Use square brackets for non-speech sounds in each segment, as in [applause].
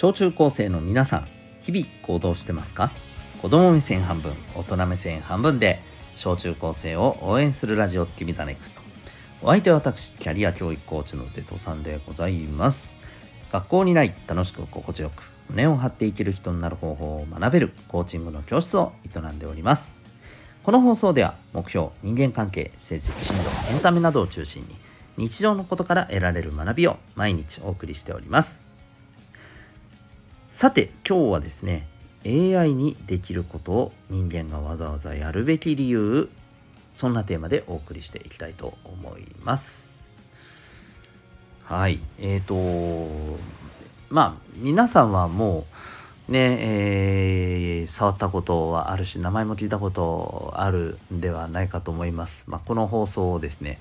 小中高生の皆さん日々行動してますか？子供目線半分大人目線半分で小中高生を応援するラジオ君ザネクスト。お相手は私キャリア教育コーチのデトさんでございます。学校にない楽しく心地よく胸を張って生きる人になる方法を学べるコーチングの教室を営んでおります。この放送では目標人間関係成績進路エンタメなどを中心に日常のことから得られる学びを毎日お送りしております。さて今日はですね AI にできることを人間がわざわざやるべき理由そんなテーマでお送りしていきたいと思います。はいえーとまあ皆さんはもうねえー、触ったことはあるし名前も聞いたことあるんではないかと思います、まあ、この放送をですね、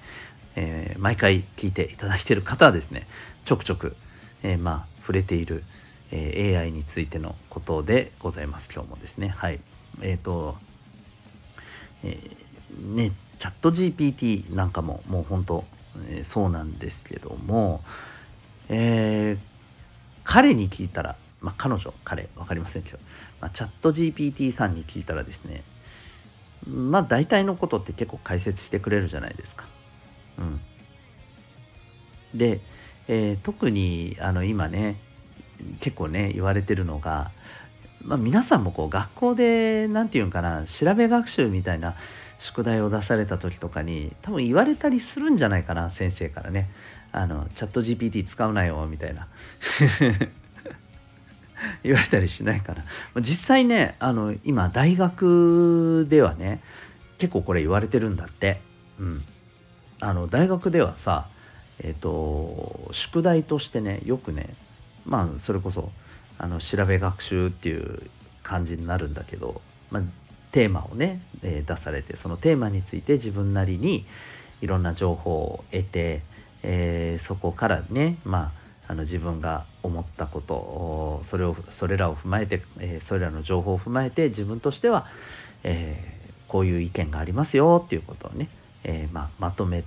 えー、毎回聞いていただいている方はですねちょくちょく、えー、まあ触れている、えー、AI についてのことでございます。今日もですね。はい。えっ、ー、と、えー、ねチャット GPT なんかももう本当、えー、そうなんですけども、えー、彼に聞いたら、まあ、彼女彼分かりませんけど、まあ、チャット GPT さんに聞いたらですねまあ大体のことって結構解説してくれるじゃないですか。うん、で、えー、特にあの今ね結構ね言われてるのが、まあ、皆さんもこう学校で何て言うんかな調べ学習みたいな宿題を出された時とかに多分言われたりするんじゃないかな先生からね。あのチャット GPT 使うなよみたいな。[laughs] 言われたりしないかな。実際ねあの今大学ではね結構これ言われてるんだって。うん。あの大学ではさえっ、ー、と宿題としてねよくねまあそれこそあの調べ学習っていう感じになるんだけど、まあ、テーマをね、えー、出されてそのテーマについて自分なりにいろんな情報を得て、えー、そこからねまああの自分が思ったことそれをそれらを踏まえて、えー、それらの情報を踏まえて自分としては、えこういう意見がありますよっていうことをね、えまあ、まとめ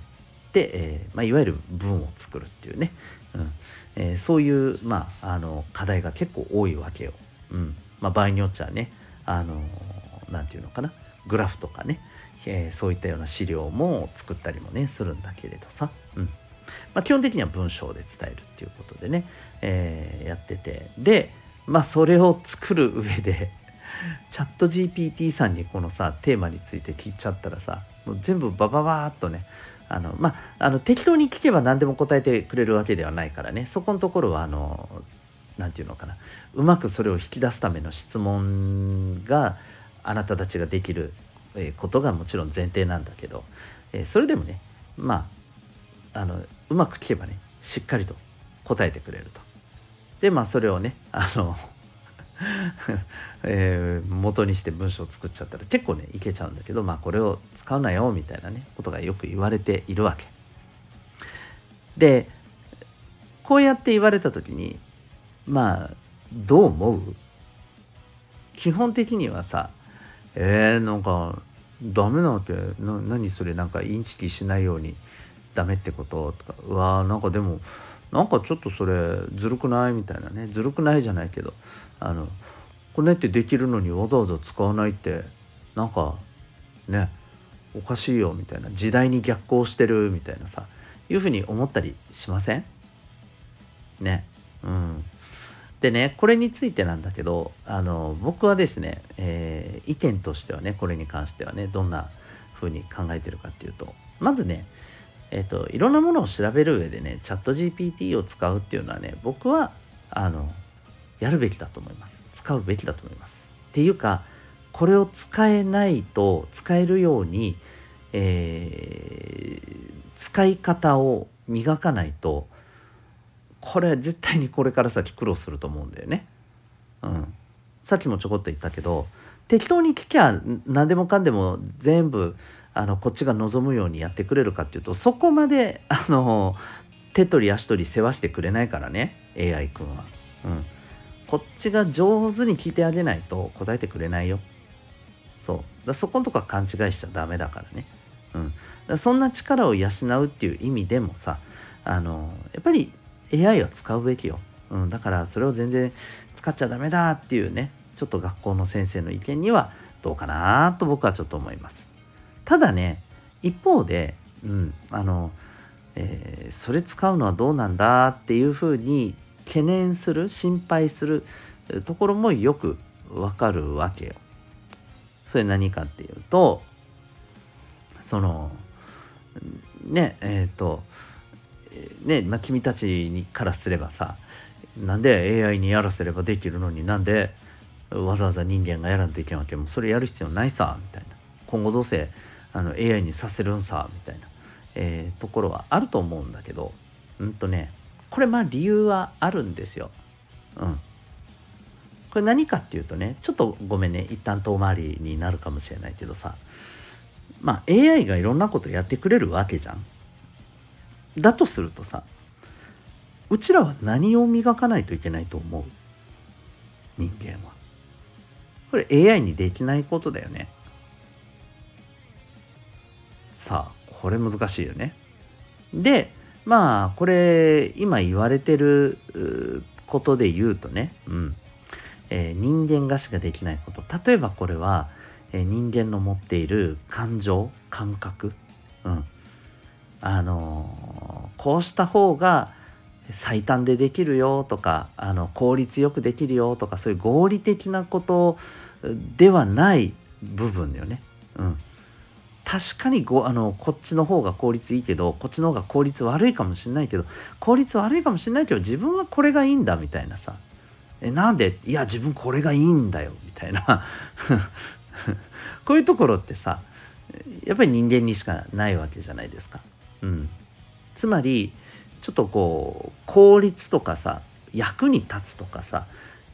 て、えまあ、いわゆる文を作るっていうね、うん。えー、そういう、まあ、あの課題が結構多いわけよ。うん。まあ、場合によっちゃねあの何て言うのかな。グラフとかね、えー、そういったような資料も作ったりもねするんだけれどさ、うん。まあ、基本的には文章で伝えるっていうことでね、えー、やってて。でまあそれを作る上で [laughs] チャット GPT さんにこのさテーマについて聞いちゃったらさもう全部バババーっとねあのまあ、あの適当に聞けば何でも答えてくれるわけではないからねそこのところはあの何て言うのかなうまくそれを引き出すための質問があなたたちができることがもちろん前提なんだけど、えそれでもねまああのうまく聞けばねしっかりと答えてくれると。でまあそれをねあの [laughs] えー、元にして文章を作っちゃったら結構ねいけちゃうんだけどまあこれを使うなよみたいなねことがよく言われているわけ。でこうやって言われた時にまあどう思う？基本的にはさえー、なんかダメなわけ？な何それ？なんかインチキしないようにダメってこと？とかうわーなんかでもなんかちょっとそれずるくない？みたいなね。ずるくないじゃないけど。あのこれってできるのにわざわざ使わないってなんかねおかしいよみたいな。時代に逆行してるみたいなさ。いうふうに思ったりしません？ね。うん。でねこれについてなんだけどあの僕はですね、えー、意見としてはねこれに関してはねどんなふうに考えてるかっていうとまずねえっ、といろんなものを調べる上でねチャット GPT を使うっていうのはね僕はあのやるべきだと思います。使うべきだと思います。っていうかこれを使えないと使えるように、えー、使い方を磨かないとこれは絶対にこれから先苦労すると思うんだよね。うん、さっきもちょこっと言ったけど適当に聞きゃ何でもかんでも全部あのこっちが望むようにやってくれるかっていうとそこまであの手取り足取り世話してくれないからね AI 君は。うんこっちが上手に聞いてあげないと答えてくれないよ。そうだそこのとこは勘違いしちゃダメだからね。うん、だそんな力を養うっていう意味でもさあのやっぱり AI は使うべきよ。うん、だからそれを全然使っちゃダメだっていうねちょっと学校の先生の意見にはどうかなと僕はちょっと思いますただね一方で、うん、あの、えー、それ使うのはどうなんだっていうふうに懸念する心配するところもよくわかるわけよ。それ何かっていうとそのねえっ、ー、とねまあ、君たちにからすればさなんで AI にやらせればできるのになんでわざわざ人間がやらんといけんわけ？もそれやる必要ないさみたいな今後どうせあの AI にさせるんさみたいな、えー、ところはあると思うんだけどうんとねこれまあ理由はあるんですよ。うん。これ何かっていうとねちょっとごめんね一旦遠回りになるかもしれないけどさまあ AI がいろんなことやってくれるわけじゃん。だとするとさうちらは何を磨かないといけないと思う？人間は。これ AI にできないことだよね。さあこれ難しいよね。でまあこれ今言われてることで言うとね、うん。えー、人間がしかできないこと。例えばこれは、えー、人間の持っている感情感覚、うん、あのー、こうした方が最短でできるよとかあの効率よくできるよとかそういう合理的なことではない部分だよね。うん。確かにごあのこっちの方が効率いいけどこっちの方が効率悪いかもしれないけど効率悪いかもしれないけど自分はこれがいいんだみたいなさ。えなんで？いや自分これがいいんだよみたいな。[laughs] こういうところってさやっぱり人間にしかないわけじゃないですか。うん、つまりちょっとこう効率とかさ役に立つとかさ、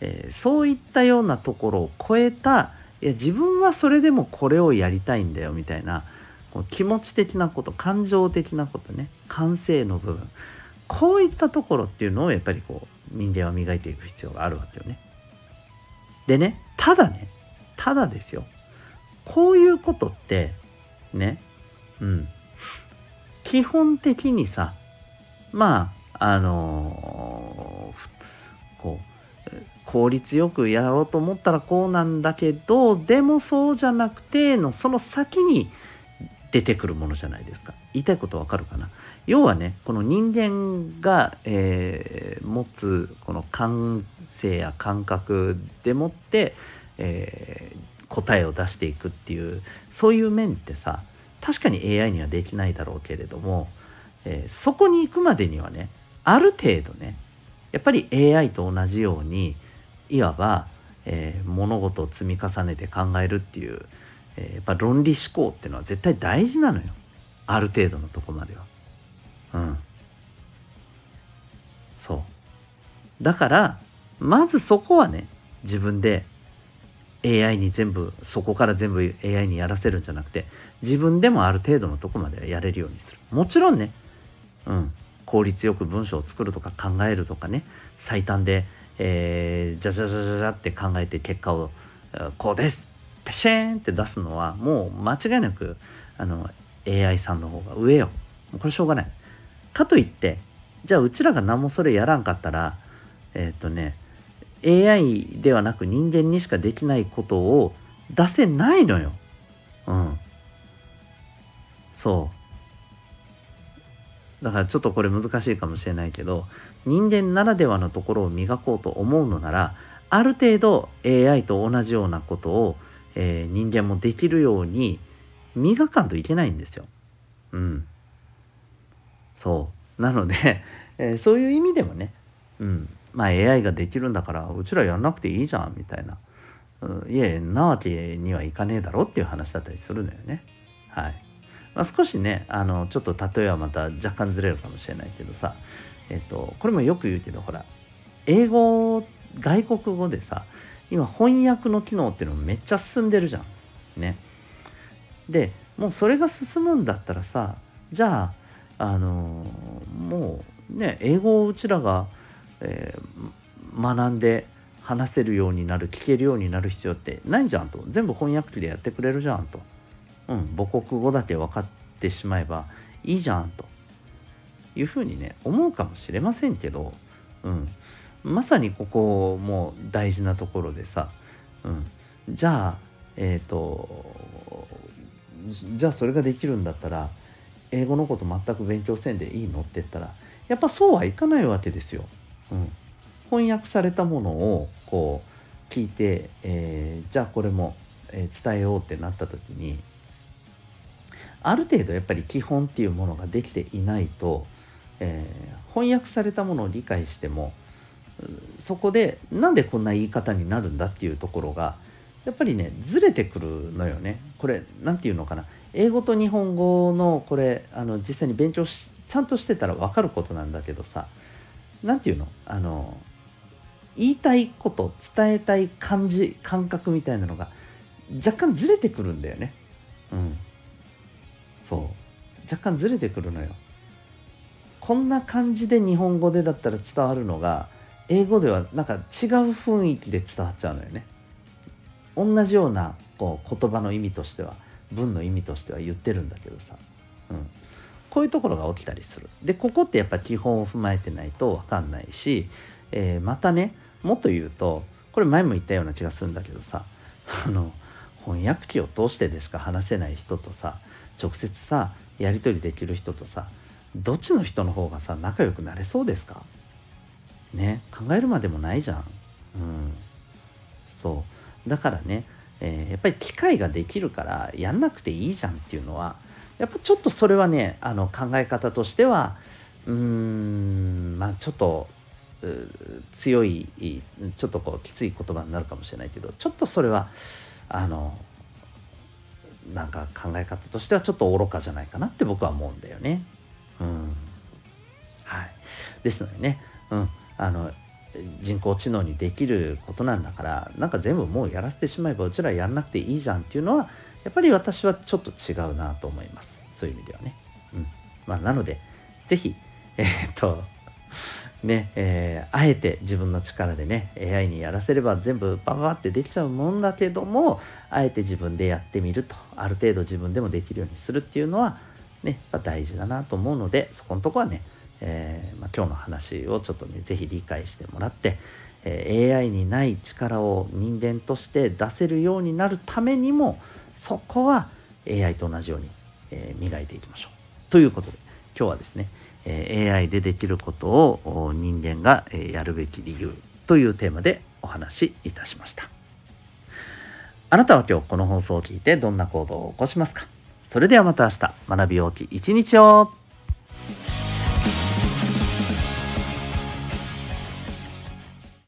えー、そういったようなところを超えたいや自分はそれでもこれをやりたいんだよみたいなこう気持ち的なこと感情的なことね。感性の部分。こういったところっていうのをやっぱりこう人間は磨いていく必要があるわけよね。でねただねただですよ。こういうことってねうん。基本的にさまああのー、効率よくやろうと思ったらこうなんだけどでもそうじゃなくてのその先に出てくるものじゃないですか。言いたいことわかるかな？要はねこの人間が、えー、持つこの感性や感覚でもって、えー、答えを出していくっていうそういう面ってさ確かに AI にはできないだろうけれども、えー、そこに行くまでにはねある程度ねやっぱり AI と同じようにいわば、えー、物事を積み重ねて考えるっていう、えー、やっぱ論理思考っていうのは絶対大事なのよ。ある程度のとこまでは。うん。そう。だからまずそこはね自分で AI に全部そこから全部 AI にやらせるんじゃなくて自分でもある程度のとこまではやれるようにする。もちろんねうん。効率よく文章を作るとか考えるとかね最短でえー、じゃじゃじゃじゃじゃって考えて結果をこうです。ペシーンって出すのはもう間違いなくあの AI さんの方が上よ。これしょうがない。かといってじゃあうちらが何もそれやらんかったらえっ、ー、とね AI ではなく人間にしかできないことを出せないのよ。うん。そう。だからちょっとこれ難しいかもしれないけど人間ならではのところを磨こうと思うのならある程度 AI と同じようなことを、えー、人間もできるように磨かんといけないんですよ。うん。そうなので、えー、そういう意味でもね、うん、まあ AI ができるんだからうちらやんなくていいじゃんみたいな、うん、いえなわけにはいかねえだろっていう話だったりするのよね。はい。まあ、少しねあのちょっと例えはまた若干ずれるかもしれないけどさえっと、これもよく言うけどほら英語外国語でさ今翻訳の機能っていうのめっちゃ進んでるじゃん。ね。でもうそれが進むんだったらさじゃああのもうね英語をうちらが、えー、学んで話せるようになる聞けるようになる必要ってないじゃんと全部翻訳機でやってくれるじゃんと、うん、母国語だけ分かってしまえばいいじゃんと。いうふうにね思うかもしれませんけど、うん、まさにここも大事なところでさ、うん、じゃあえっ、ー、とじゃあそれができるんだったら英語のこと全く勉強せんでいいのって言ったらやっぱそうはいかないわけですよ。うん、翻訳されたものをこう聞いて、えー、じゃあこれも、伝えようってなった時にある程度やっぱり基本っていうものができていないと、えー、翻訳されたものを理解してもそこでなんでこんな言い方になるんだっていうところがやっぱりねずれてくるのよね。これ何て言うのかな。英語と日本語のこれあの実際に勉強しちゃんとしてたら分かることなんだけどさ何て言うの？あの言いたいこと伝えたい感じ感覚みたいなのが若干ずれてくるんだよね。うん。そう。若干ずれてくるのよ。こんな感じで日本語でだったら伝わるのが英語ではなんか違う雰囲気で伝わっちゃうのよね。同じようなこう言葉の意味としては文の意味としては言ってるんだけどさ、うん、こういうところが起きたりする。でここってやっぱ基本を踏まえてないと分かんないし、えー、またねもっと言うとこれ前も言ったような気がするんだけどさあの翻訳機を通してでしか話せない人とさ直接さやり取りできる人とさどっちの人の方がさ仲良くなれそうですか？ね考えるまでもないじゃん。うん、そう。だからね、えー、やっぱり機会ができるからやんなくていいじゃんっていうのはやっぱちょっとそれはねあの考え方としてはうーんまあちょっと強いちょっとこうきつい言葉になるかもしれないけどちょっとそれはあのなんか考え方としてはちょっと愚かじゃないかなって僕は思うんだよね。うん、はい、ですのでね、うん、あの人工知能にできることなんだからなんか全部もうやらせてしまえばうちらやんなくていいじゃんっていうのはやっぱり私はちょっと違うなと思います。そういう意味ではね。うん。まあ、なので是非えー、っとねえー、あえて自分の力でね AI にやらせれば全部ババってできちゃうもんだけどもあえて自分でやってみるとある程度自分でもできるようにするっていうのはね大事だなと思うのでそこのとこはねえー、まあ、今日の話をちょっとね是非理解してもらって、え、AI にない力を人間として出せるようになるためにもそこは AI と同じように、え、磨いていきましょう。ということで今日はですね、え AI でできることを人間がやるべき理由というテーマでお話しいたしました。あなたは今日この放送を聞いてどんな行動を起こしますか？それではまた明日学び大きい一日を